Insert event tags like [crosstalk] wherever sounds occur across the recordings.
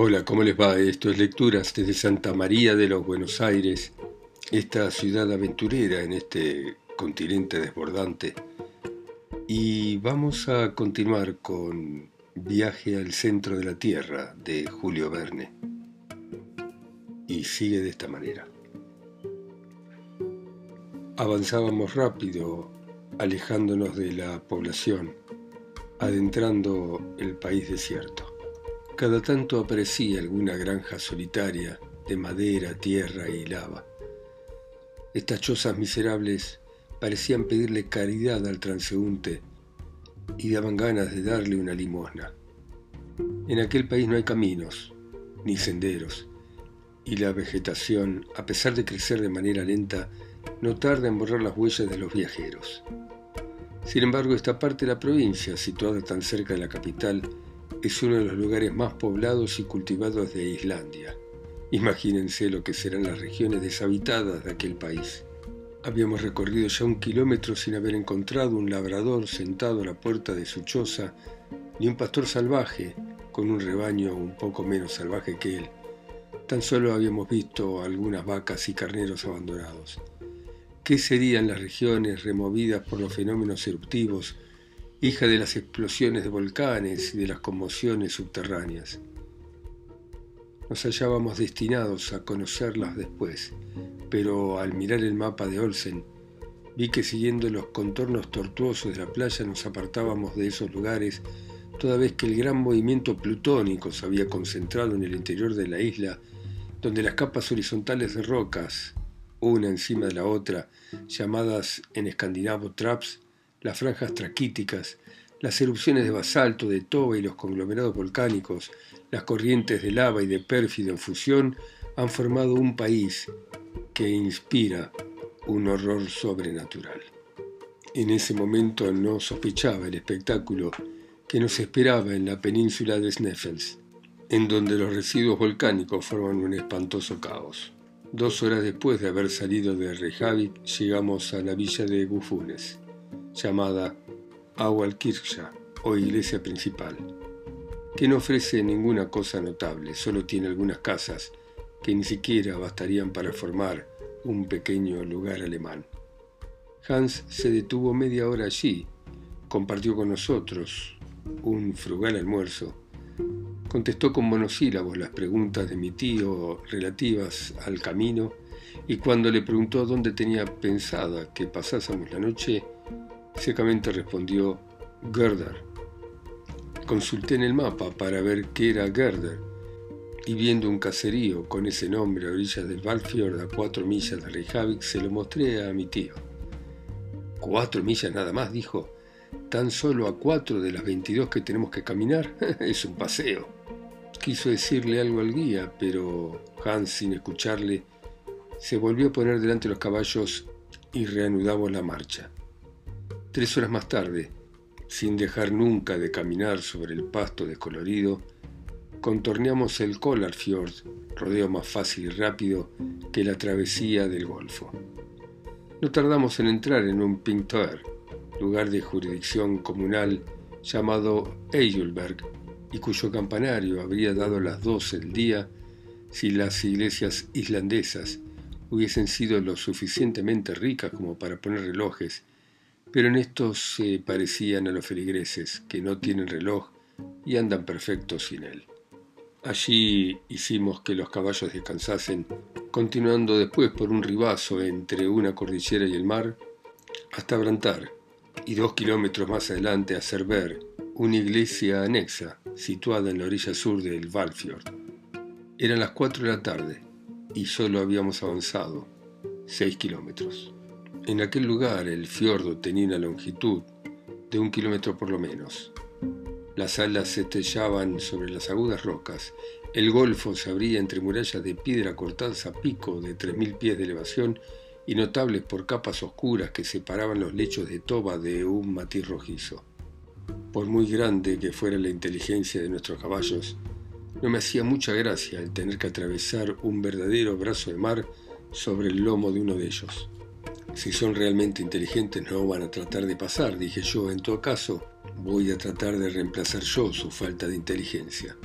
Hola, ¿cómo les va? Esto es Lecturas desde Santa María de los Buenos Aires, esta ciudad aventurera en este continente desbordante. Y vamos a continuar con Viaje al centro de la Tierra de Julio Verne. Y sigue de esta manera. Avanzábamos rápido, alejándonos de la población, adentrando el país desierto. Cada tanto aparecía alguna granja solitaria de madera, tierra y lava. Estas chozas miserables parecían pedirle caridad al transeúnte y daban ganas de darle una limosna. En aquel país no hay caminos, ni senderos, y la vegetación, a pesar de crecer de manera lenta, no tarda en borrar las huellas de los viajeros. Sin embargo, esta parte de la provincia, situada tan cerca de la capital, es uno de los lugares más poblados y cultivados de Islandia. Imagínense lo que serán las regiones deshabitadas de aquel país. Habíamos recorrido ya un kilómetro sin haber encontrado un labrador sentado a la puerta de su choza, ni un pastor salvaje con un rebaño un poco menos salvaje que él. Tan solo habíamos visto algunas vacas y carneros abandonados. ¿Qué serían las regiones removidas por los fenómenos eruptivos hija de las explosiones de volcanes y de las conmociones subterráneas. Nos hallábamos destinados a conocerlas después, pero al mirar el mapa de Olsen, vi que siguiendo los contornos tortuosos de la playa nos apartábamos de esos lugares, toda vez que el gran movimiento plutónico se había concentrado en el interior de la isla, donde las capas horizontales de rocas, una encima de la otra, llamadas en escandinavo traps, las franjas traquíticas, las erupciones de basalto, de toba y los conglomerados volcánicos, las corrientes de lava y de pérfido en fusión han formado un país que inspira un horror sobrenatural. En ese momento no sospechaba el espectáculo que nos esperaba en la península de Sneffels, en donde los residuos volcánicos forman un espantoso caos. Dos horas después de haber salido de Reykjavik, llegamos a la villa de Gufunes llamada Aualkircha o iglesia principal, que no ofrece ninguna cosa notable, solo tiene algunas casas que ni siquiera bastarían para formar un pequeño lugar alemán. Hans se detuvo media hora allí, compartió con nosotros un frugal almuerzo, contestó con monosílabos las preguntas de mi tío relativas al camino y cuando le preguntó dónde tenía pensada que pasásemos la noche, Secamente respondió Gerder. Consulté en el mapa para ver qué era Gerder y viendo un caserío con ese nombre a orillas del Valfjord a cuatro millas de Reykjavik se lo mostré a mi tío. ¿Cuatro millas nada más? dijo. ¿Tan solo a cuatro de las veintidós que tenemos que caminar? [laughs] es un paseo. Quiso decirle algo al guía, pero Hans, sin escucharle, se volvió a poner delante de los caballos y reanudamos la marcha. Tres horas más tarde, sin dejar nunca de caminar sobre el pasto descolorido, contorneamos el Kollarfjord, rodeo más fácil y rápido que la travesía del Golfo. No tardamos en entrar en un Pintoer, lugar de jurisdicción comunal llamado Eijulberg, y cuyo campanario habría dado las doce del día si las iglesias islandesas hubiesen sido lo suficientemente ricas como para poner relojes pero en esto se parecían a los feligreses, que no tienen reloj y andan perfectos sin él. Allí hicimos que los caballos descansasen, continuando después por un ribazo entre una cordillera y el mar, hasta Brantar, y dos kilómetros más adelante a Cerver, una iglesia anexa situada en la orilla sur del Valfjord. Eran las cuatro de la tarde y solo habíamos avanzado seis kilómetros. En aquel lugar el fiordo tenía una longitud de un kilómetro por lo menos. Las alas se estrellaban sobre las agudas rocas. El golfo se abría entre murallas de piedra cortadas a pico de tres mil pies de elevación y notables por capas oscuras que separaban los lechos de toba de un matiz rojizo. Por muy grande que fuera la inteligencia de nuestros caballos, no me hacía mucha gracia el tener que atravesar un verdadero brazo de mar sobre el lomo de uno de ellos. Si son realmente inteligentes no van a tratar de pasar, dije yo. En todo caso, voy a tratar de reemplazar yo su falta de inteligencia.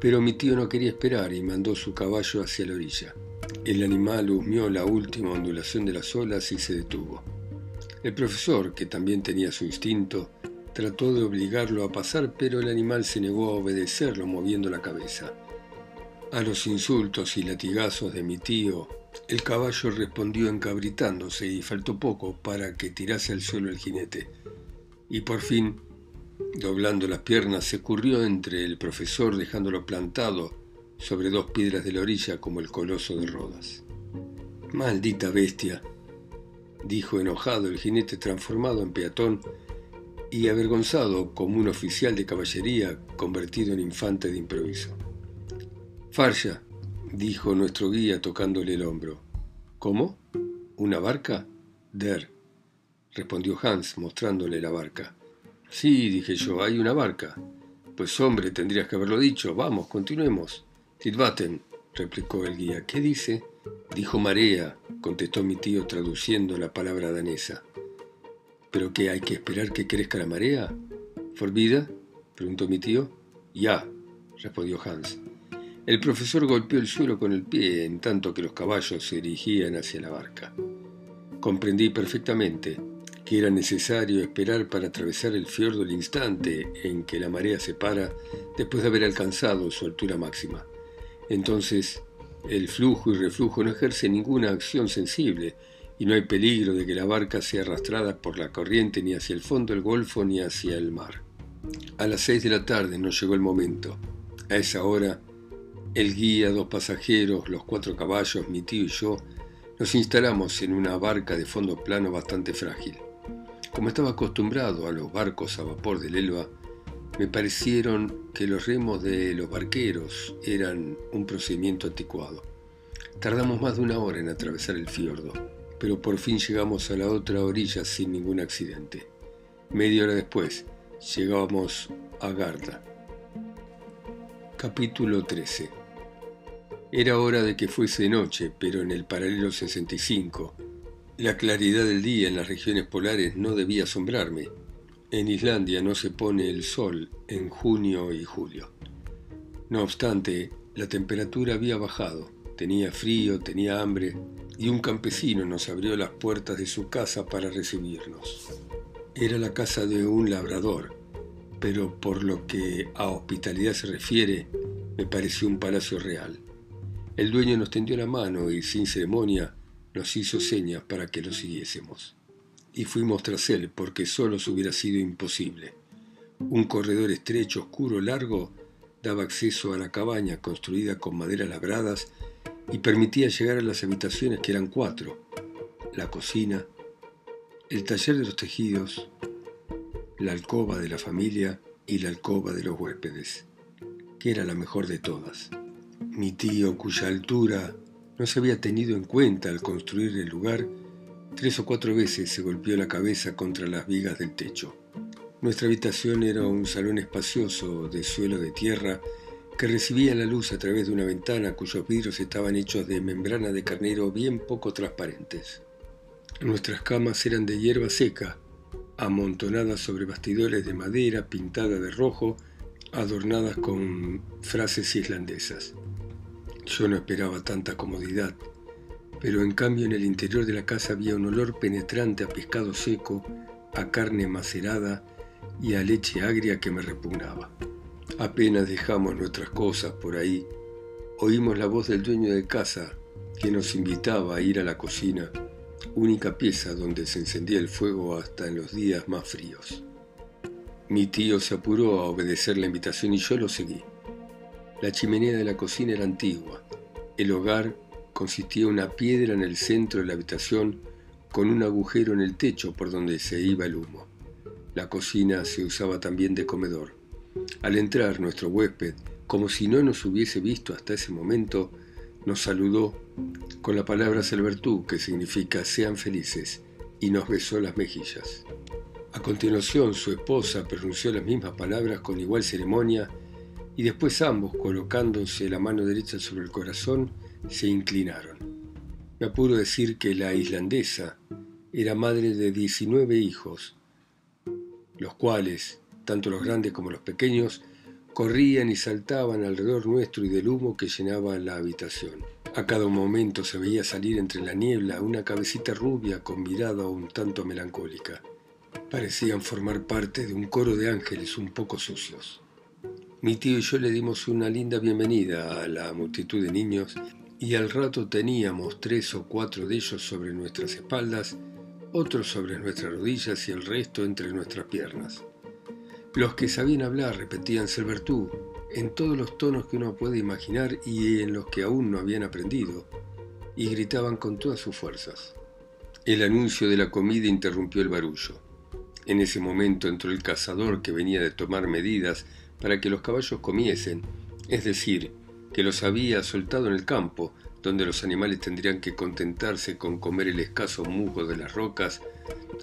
Pero mi tío no quería esperar y mandó su caballo hacia la orilla. El animal humió la última ondulación de las olas y se detuvo. El profesor, que también tenía su instinto, trató de obligarlo a pasar, pero el animal se negó a obedecerlo moviendo la cabeza. A los insultos y latigazos de mi tío, el caballo respondió encabritándose y faltó poco para que tirase al suelo el jinete. Y por fin, doblando las piernas, se currió entre el profesor dejándolo plantado sobre dos piedras de la orilla como el coloso de Rodas. Maldita bestia, dijo enojado el jinete transformado en peatón y avergonzado como un oficial de caballería convertido en infante de improviso. Farsha, dijo nuestro guía tocándole el hombro. ¿Cómo? ¿Una barca? Der, respondió Hans mostrándole la barca. Sí, dije yo, hay una barca. Pues hombre, tendrías que haberlo dicho. Vamos, continuemos. Tidvaten, replicó el guía. ¿Qué dice? Dijo marea, contestó mi tío traduciendo la palabra danesa. ¿Pero qué hay que esperar que crezca la marea? ¿Forbida? preguntó mi tío. Ya, respondió Hans. El profesor golpeó el suelo con el pie en tanto que los caballos se dirigían hacia la barca. Comprendí perfectamente que era necesario esperar para atravesar el fiordo el instante en que la marea se para después de haber alcanzado su altura máxima. Entonces, el flujo y reflujo no ejerce ninguna acción sensible y no hay peligro de que la barca sea arrastrada por la corriente ni hacia el fondo del golfo ni hacia el mar. A las seis de la tarde nos llegó el momento. A esa hora el guía, dos pasajeros, los cuatro caballos, mi tío y yo nos instalamos en una barca de fondo plano bastante frágil. Como estaba acostumbrado a los barcos a vapor del Elba, me parecieron que los remos de los barqueros eran un procedimiento anticuado. Tardamos más de una hora en atravesar el fiordo, pero por fin llegamos a la otra orilla sin ningún accidente. Media hora después, llegábamos a Garda. Capítulo 13 era hora de que fuese noche, pero en el paralelo 65. La claridad del día en las regiones polares no debía asombrarme. En Islandia no se pone el sol en junio y julio. No obstante, la temperatura había bajado. Tenía frío, tenía hambre, y un campesino nos abrió las puertas de su casa para recibirnos. Era la casa de un labrador, pero por lo que a hospitalidad se refiere, me pareció un palacio real. El dueño nos tendió la mano y sin ceremonia nos hizo señas para que lo siguiésemos. Y fuimos tras él porque solo hubiera sido imposible. Un corredor estrecho, oscuro, largo, daba acceso a la cabaña construida con maderas labradas y permitía llegar a las habitaciones que eran cuatro, la cocina, el taller de los tejidos, la alcoba de la familia y la alcoba de los huéspedes, que era la mejor de todas. Mi tío, cuya altura no se había tenido en cuenta al construir el lugar, tres o cuatro veces se golpeó la cabeza contra las vigas del techo. Nuestra habitación era un salón espacioso de suelo de tierra que recibía la luz a través de una ventana cuyos vidrios estaban hechos de membrana de carnero bien poco transparentes. Nuestras camas eran de hierba seca, amontonadas sobre bastidores de madera pintada de rojo, adornadas con frases islandesas. Yo no esperaba tanta comodidad, pero en cambio en el interior de la casa había un olor penetrante a pescado seco, a carne macerada y a leche agria que me repugnaba. Apenas dejamos nuestras cosas por ahí, oímos la voz del dueño de casa que nos invitaba a ir a la cocina, única pieza donde se encendía el fuego hasta en los días más fríos. Mi tío se apuró a obedecer la invitación y yo lo seguí. La chimenea de la cocina era antigua. El hogar consistía en una piedra en el centro de la habitación con un agujero en el techo por donde se iba el humo. La cocina se usaba también de comedor. Al entrar nuestro huésped, como si no nos hubiese visto hasta ese momento, nos saludó con la palabra Salvertú, que significa sean felices, y nos besó las mejillas. A continuación, su esposa pronunció las mismas palabras con igual ceremonia y después ambos, colocándose la mano derecha sobre el corazón, se inclinaron. Me apuro decir que la islandesa era madre de 19 hijos, los cuales, tanto los grandes como los pequeños, corrían y saltaban alrededor nuestro y del humo que llenaba la habitación. A cada momento se veía salir entre la niebla una cabecita rubia con mirada un tanto melancólica. Parecían formar parte de un coro de ángeles un poco sucios. Mi tío y yo le dimos una linda bienvenida a la multitud de niños y al rato teníamos tres o cuatro de ellos sobre nuestras espaldas, otros sobre nuestras rodillas y el resto entre nuestras piernas. Los que sabían hablar repetían Selbertú en todos los tonos que uno puede imaginar y en los que aún no habían aprendido, y gritaban con todas sus fuerzas. El anuncio de la comida interrumpió el barullo. En ese momento entró el cazador que venía de tomar medidas para que los caballos comiesen, es decir, que los había soltado en el campo, donde los animales tendrían que contentarse con comer el escaso musgo de las rocas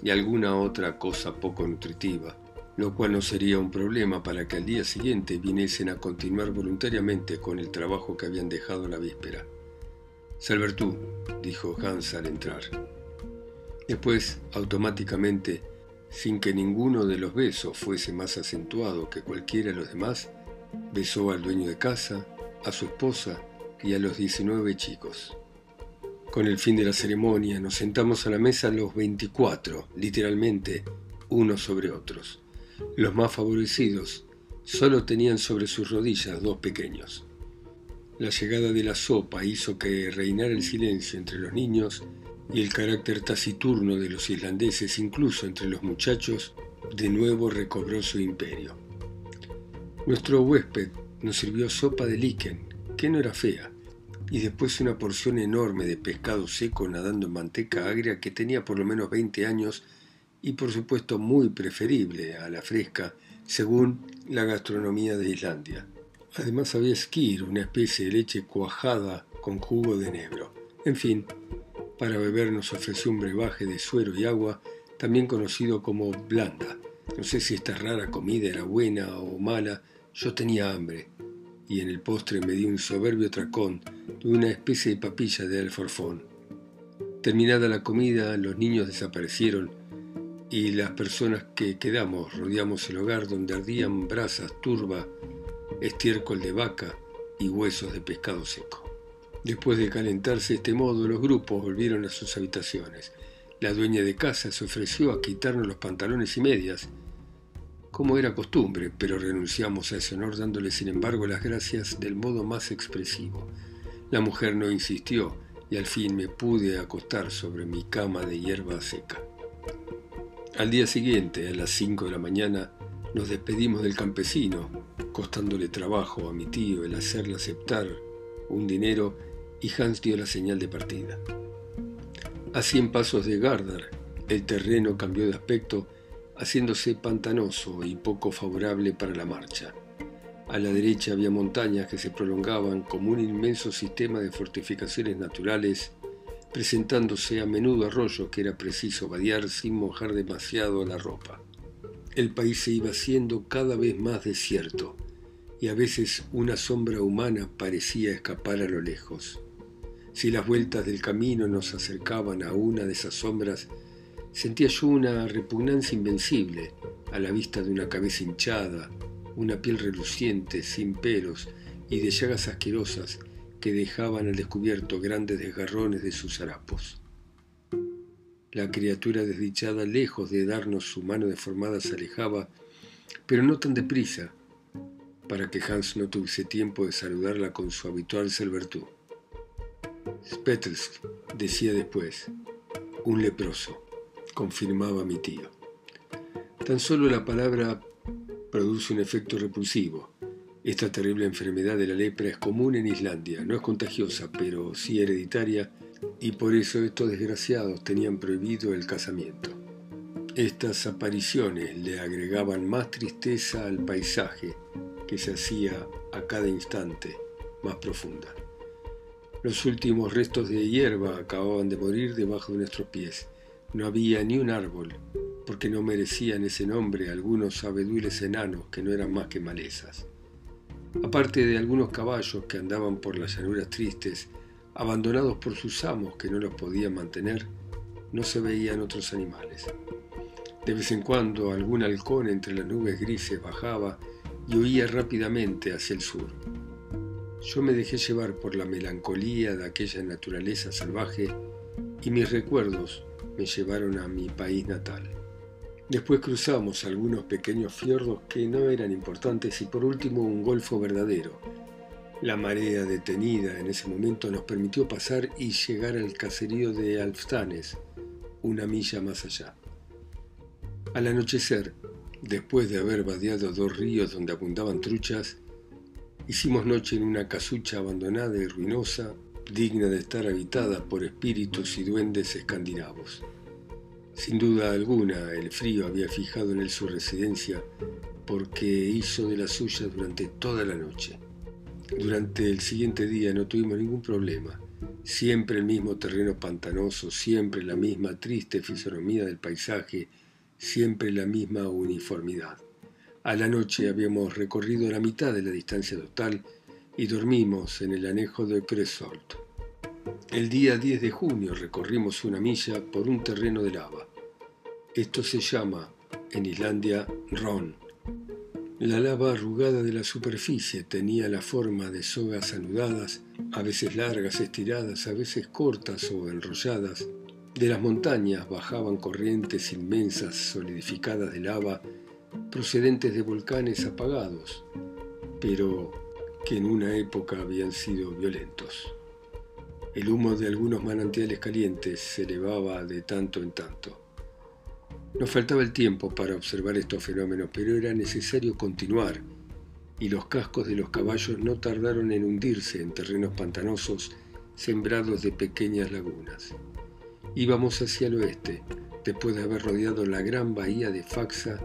y alguna otra cosa poco nutritiva lo cual no sería un problema para que al día siguiente viniesen a continuar voluntariamente con el trabajo que habían dejado la víspera. Salvertú, dijo Hans al entrar. Después, automáticamente, sin que ninguno de los besos fuese más acentuado que cualquiera de los demás, besó al dueño de casa, a su esposa y a los 19 chicos. Con el fin de la ceremonia nos sentamos a la mesa los 24, literalmente, unos sobre otros. Los más favorecidos solo tenían sobre sus rodillas dos pequeños. La llegada de la sopa hizo que reinara el silencio entre los niños y el carácter taciturno de los islandeses, incluso entre los muchachos, de nuevo recobró su imperio. Nuestro huésped nos sirvió sopa de líquen, que no era fea, y después una porción enorme de pescado seco nadando en manteca agria que tenía por lo menos 20 años y por supuesto muy preferible a la fresca según la gastronomía de Islandia. Además había skir, una especie de leche cuajada con jugo de negro. En fin, para beber nos ofreció un brebaje de suero y agua, también conocido como blanda. No sé si esta rara comida era buena o mala, yo tenía hambre, y en el postre me di un soberbio tracón de una especie de papilla de alforfón. Terminada la comida, los niños desaparecieron y las personas que quedamos rodeamos el hogar donde ardían brasas, turba, estiércol de vaca y huesos de pescado seco. Después de calentarse este modo, los grupos volvieron a sus habitaciones. La dueña de casa se ofreció a quitarnos los pantalones y medias, como era costumbre, pero renunciamos a ese honor dándole sin embargo las gracias del modo más expresivo. La mujer no insistió y al fin me pude acostar sobre mi cama de hierba seca. Al día siguiente, a las 5 de la mañana, nos despedimos del campesino, costándole trabajo a mi tío el hacerle aceptar un dinero y Hans dio la señal de partida. A cien pasos de Gardar, el terreno cambió de aspecto, haciéndose pantanoso y poco favorable para la marcha. A la derecha había montañas que se prolongaban como un inmenso sistema de fortificaciones naturales presentándose a menudo arroyos que era preciso vadear sin mojar demasiado la ropa. El país se iba haciendo cada vez más desierto y a veces una sombra humana parecía escapar a lo lejos. Si las vueltas del camino nos acercaban a una de esas sombras, sentía yo una repugnancia invencible a la vista de una cabeza hinchada, una piel reluciente, sin pelos y de llagas asquerosas que dejaban al descubierto grandes desgarrones de sus harapos. La criatura desdichada, lejos de darnos su mano deformada, se alejaba, pero no tan deprisa, para que Hans no tuviese tiempo de saludarla con su habitual selvertú. Spettelsk, decía después, un leproso, confirmaba mi tío. Tan solo la palabra produce un efecto repulsivo. Esta terrible enfermedad de la lepra es común en Islandia, no es contagiosa, pero sí hereditaria, y por eso estos desgraciados tenían prohibido el casamiento. Estas apariciones le agregaban más tristeza al paisaje que se hacía a cada instante más profunda. Los últimos restos de hierba acababan de morir debajo de nuestros pies. No había ni un árbol, porque no merecían ese nombre algunos abedules enanos que no eran más que malezas. Aparte de algunos caballos que andaban por las llanuras tristes, abandonados por sus amos que no los podían mantener, no se veían otros animales. De vez en cuando algún halcón entre las nubes grises bajaba y huía rápidamente hacia el sur. Yo me dejé llevar por la melancolía de aquella naturaleza salvaje y mis recuerdos me llevaron a mi país natal. Después cruzamos algunos pequeños fiordos que no eran importantes y por último un golfo verdadero. La marea detenida en ese momento nos permitió pasar y llegar al caserío de Alftanes, una milla más allá. Al anochecer, después de haber vadeado dos ríos donde abundaban truchas, hicimos noche en una casucha abandonada y ruinosa, digna de estar habitada por espíritus y duendes escandinavos. Sin duda alguna, el frío había fijado en él su residencia porque hizo de la suya durante toda la noche. Durante el siguiente día no tuvimos ningún problema. Siempre el mismo terreno pantanoso, siempre la misma triste fisonomía del paisaje, siempre la misma uniformidad. A la noche habíamos recorrido la mitad de la distancia total y dormimos en el anejo de Cresolt. El día 10 de junio recorrimos una milla por un terreno de lava. Esto se llama, en Islandia, Ron. La lava arrugada de la superficie tenía la forma de sogas anudadas, a veces largas, estiradas, a veces cortas o enrolladas. De las montañas bajaban corrientes inmensas solidificadas de lava procedentes de volcanes apagados, pero que en una época habían sido violentos. El humo de algunos manantiales calientes se elevaba de tanto en tanto. Nos faltaba el tiempo para observar estos fenómenos, pero era necesario continuar, y los cascos de los caballos no tardaron en hundirse en terrenos pantanosos sembrados de pequeñas lagunas. Íbamos hacia el oeste, después de haber rodeado la gran bahía de Faxa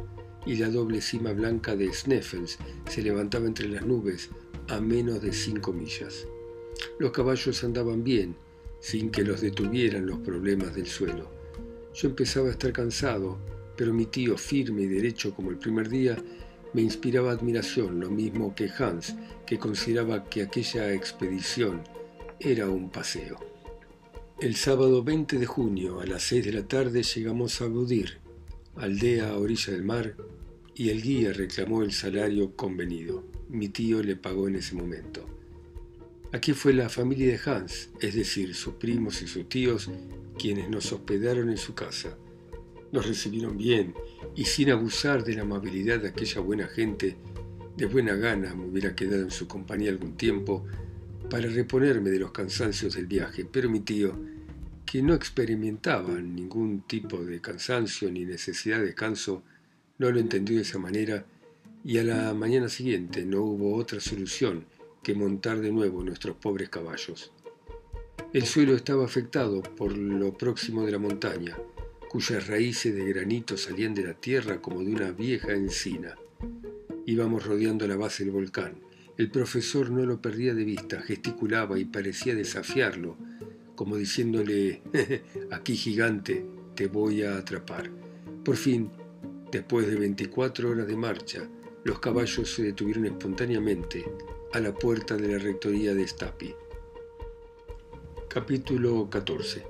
y la doble cima blanca de Sneffels se levantaba entre las nubes a menos de cinco millas. Los caballos andaban bien, sin que los detuvieran los problemas del suelo. Yo empezaba a estar cansado, pero mi tío, firme y derecho como el primer día, me inspiraba admiración, lo mismo que Hans, que consideraba que aquella expedición era un paseo. El sábado 20 de junio a las 6 de la tarde llegamos a Budir, aldea a orilla del mar, y el guía reclamó el salario convenido. Mi tío le pagó en ese momento. Aquí fue la familia de Hans, es decir, sus primos y sus tíos, quienes nos hospedaron en su casa. Nos recibieron bien y sin abusar de la amabilidad de aquella buena gente, de buena gana me hubiera quedado en su compañía algún tiempo para reponerme de los cansancios del viaje, pero mi tío, que no experimentaba ningún tipo de cansancio ni necesidad de descanso, no lo entendió de esa manera y a la mañana siguiente no hubo otra solución que montar de nuevo nuestros pobres caballos. El suelo estaba afectado por lo próximo de la montaña, cuyas raíces de granito salían de la tierra como de una vieja encina. Íbamos rodeando la base del volcán. El profesor no lo perdía de vista, gesticulaba y parecía desafiarlo, como diciéndole, [laughs] aquí gigante, te voy a atrapar. Por fin, después de 24 horas de marcha, los caballos se detuvieron espontáneamente a la puerta de la rectoría de Stapi. Capítulo 14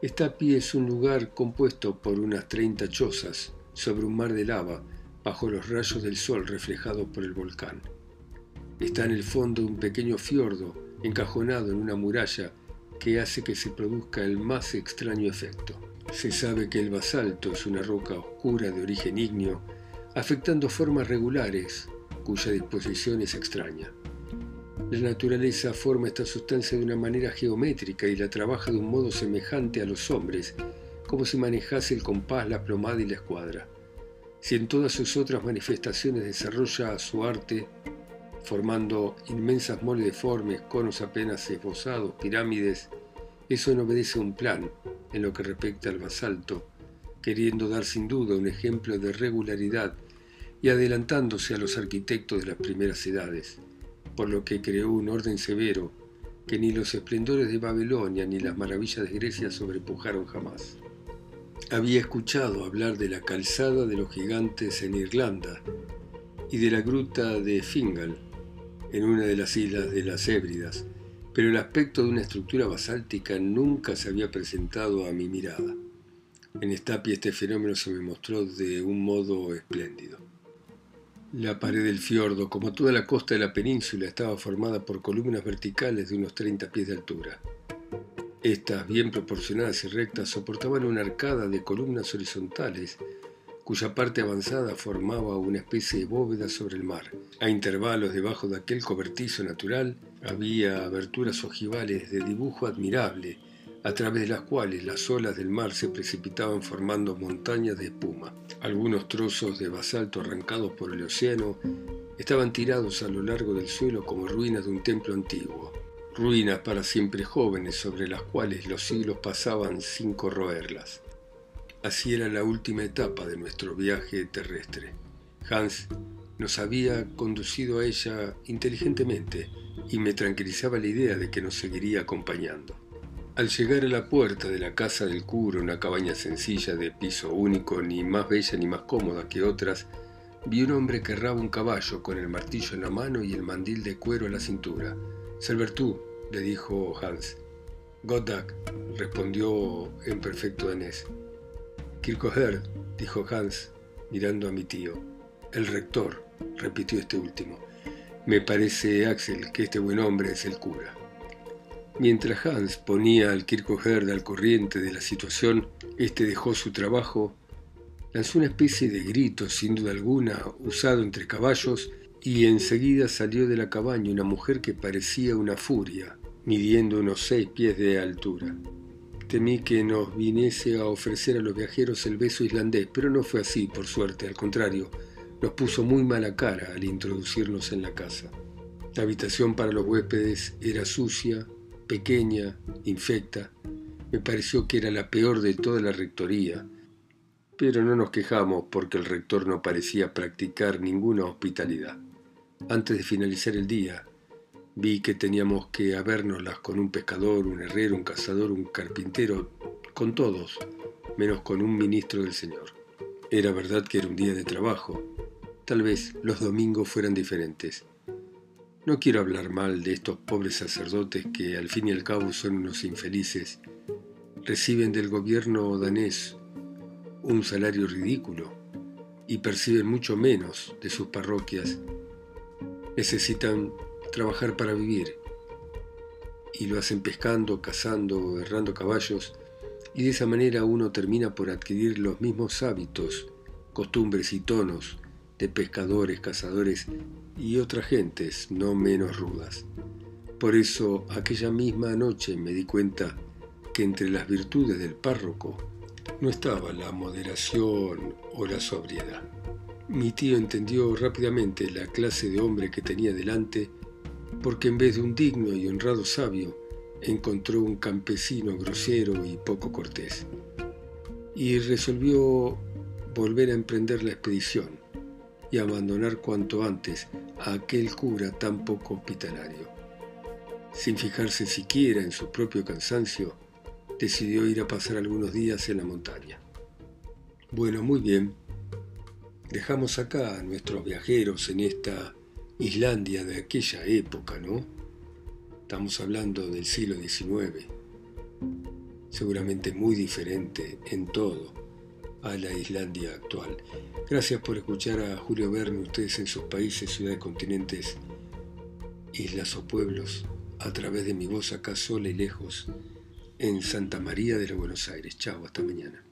Stapi es un lugar compuesto por unas 30 chozas sobre un mar de lava bajo los rayos del sol reflejados por el volcán. Está en el fondo de un pequeño fiordo encajonado en una muralla que hace que se produzca el más extraño efecto. Se sabe que el basalto es una roca oscura de origen ígneo, afectando formas regulares cuya disposición es extraña. La naturaleza forma esta sustancia de una manera geométrica y la trabaja de un modo semejante a los hombres, como si manejase el compás, la plomada y la escuadra. Si en todas sus otras manifestaciones desarrolla su arte, formando inmensas moles deformes, conos apenas esbozados, pirámides, eso no obedece un plan en lo que respecta al basalto, queriendo dar sin duda un ejemplo de regularidad y adelantándose a los arquitectos de las primeras edades, por lo que creó un orden severo que ni los esplendores de Babilonia ni las maravillas de Grecia sobrepujaron jamás. Había escuchado hablar de la calzada de los gigantes en Irlanda y de la gruta de Fingal, en una de las islas de las Hébridas, pero el aspecto de una estructura basáltica nunca se había presentado a mi mirada. En Estapia este fenómeno se me mostró de un modo espléndido. La pared del fiordo, como toda la costa de la península, estaba formada por columnas verticales de unos 30 pies de altura. Estas, bien proporcionadas y rectas, soportaban una arcada de columnas horizontales, cuya parte avanzada formaba una especie de bóveda sobre el mar. A intervalos debajo de aquel cobertizo natural había aberturas ojivales de dibujo admirable, a través de las cuales las olas del mar se precipitaban formando montañas de espuma. Algunos trozos de basalto arrancados por el océano estaban tirados a lo largo del suelo como ruinas de un templo antiguo, ruinas para siempre jóvenes sobre las cuales los siglos pasaban sin corroerlas. Así era la última etapa de nuestro viaje terrestre. Hans nos había conducido a ella inteligentemente y me tranquilizaba la idea de que nos seguiría acompañando. Al llegar a la puerta de la casa del cura, una cabaña sencilla de piso único, ni más bella ni más cómoda que otras, vi un hombre que erraba un caballo con el martillo en la mano y el mandil de cuero a la cintura. Selbertú, le dijo Hans. Goddag, respondió en perfecto danés. Kirkoherd, dijo Hans, mirando a mi tío. El rector, repitió este último. Me parece, Axel, que este buen hombre es el cura. Mientras Hans ponía al Kirchhoff al corriente de la situación, este dejó su trabajo, lanzó una especie de grito, sin duda alguna, usado entre caballos, y enseguida salió de la cabaña una mujer que parecía una furia, midiendo unos seis pies de altura. Temí que nos viniese a ofrecer a los viajeros el beso islandés, pero no fue así, por suerte, al contrario, nos puso muy mala cara al introducirnos en la casa. La habitación para los huéspedes era sucia, pequeña, infecta. Me pareció que era la peor de toda la rectoría, pero no nos quejamos porque el rector no parecía practicar ninguna hospitalidad. Antes de finalizar el día, vi que teníamos que habérnoslas con un pescador, un herrero, un cazador, un carpintero, con todos, menos con un ministro del Señor. Era verdad que era un día de trabajo. Tal vez los domingos fueran diferentes. No quiero hablar mal de estos pobres sacerdotes que al fin y al cabo son unos infelices. Reciben del gobierno danés un salario ridículo y perciben mucho menos de sus parroquias. Necesitan trabajar para vivir y lo hacen pescando, cazando, errando caballos y de esa manera uno termina por adquirir los mismos hábitos, costumbres y tonos de pescadores, cazadores y otras gentes no menos rudas. Por eso aquella misma noche me di cuenta que entre las virtudes del párroco no estaba la moderación o la sobriedad. Mi tío entendió rápidamente la clase de hombre que tenía delante porque en vez de un digno y honrado sabio encontró un campesino grosero y poco cortés. Y resolvió volver a emprender la expedición y abandonar cuanto antes a aquel cura tan poco hospitalario. Sin fijarse siquiera en su propio cansancio, decidió ir a pasar algunos días en la montaña. Bueno, muy bien. Dejamos acá a nuestros viajeros en esta Islandia de aquella época, ¿no? Estamos hablando del siglo XIX. Seguramente muy diferente en todo a la Islandia actual. Gracias por escuchar a Julio Verne, ustedes en sus países, ciudades, continentes, islas o pueblos, a través de mi voz acá sola y lejos, en Santa María de los Buenos Aires. Chao, hasta mañana.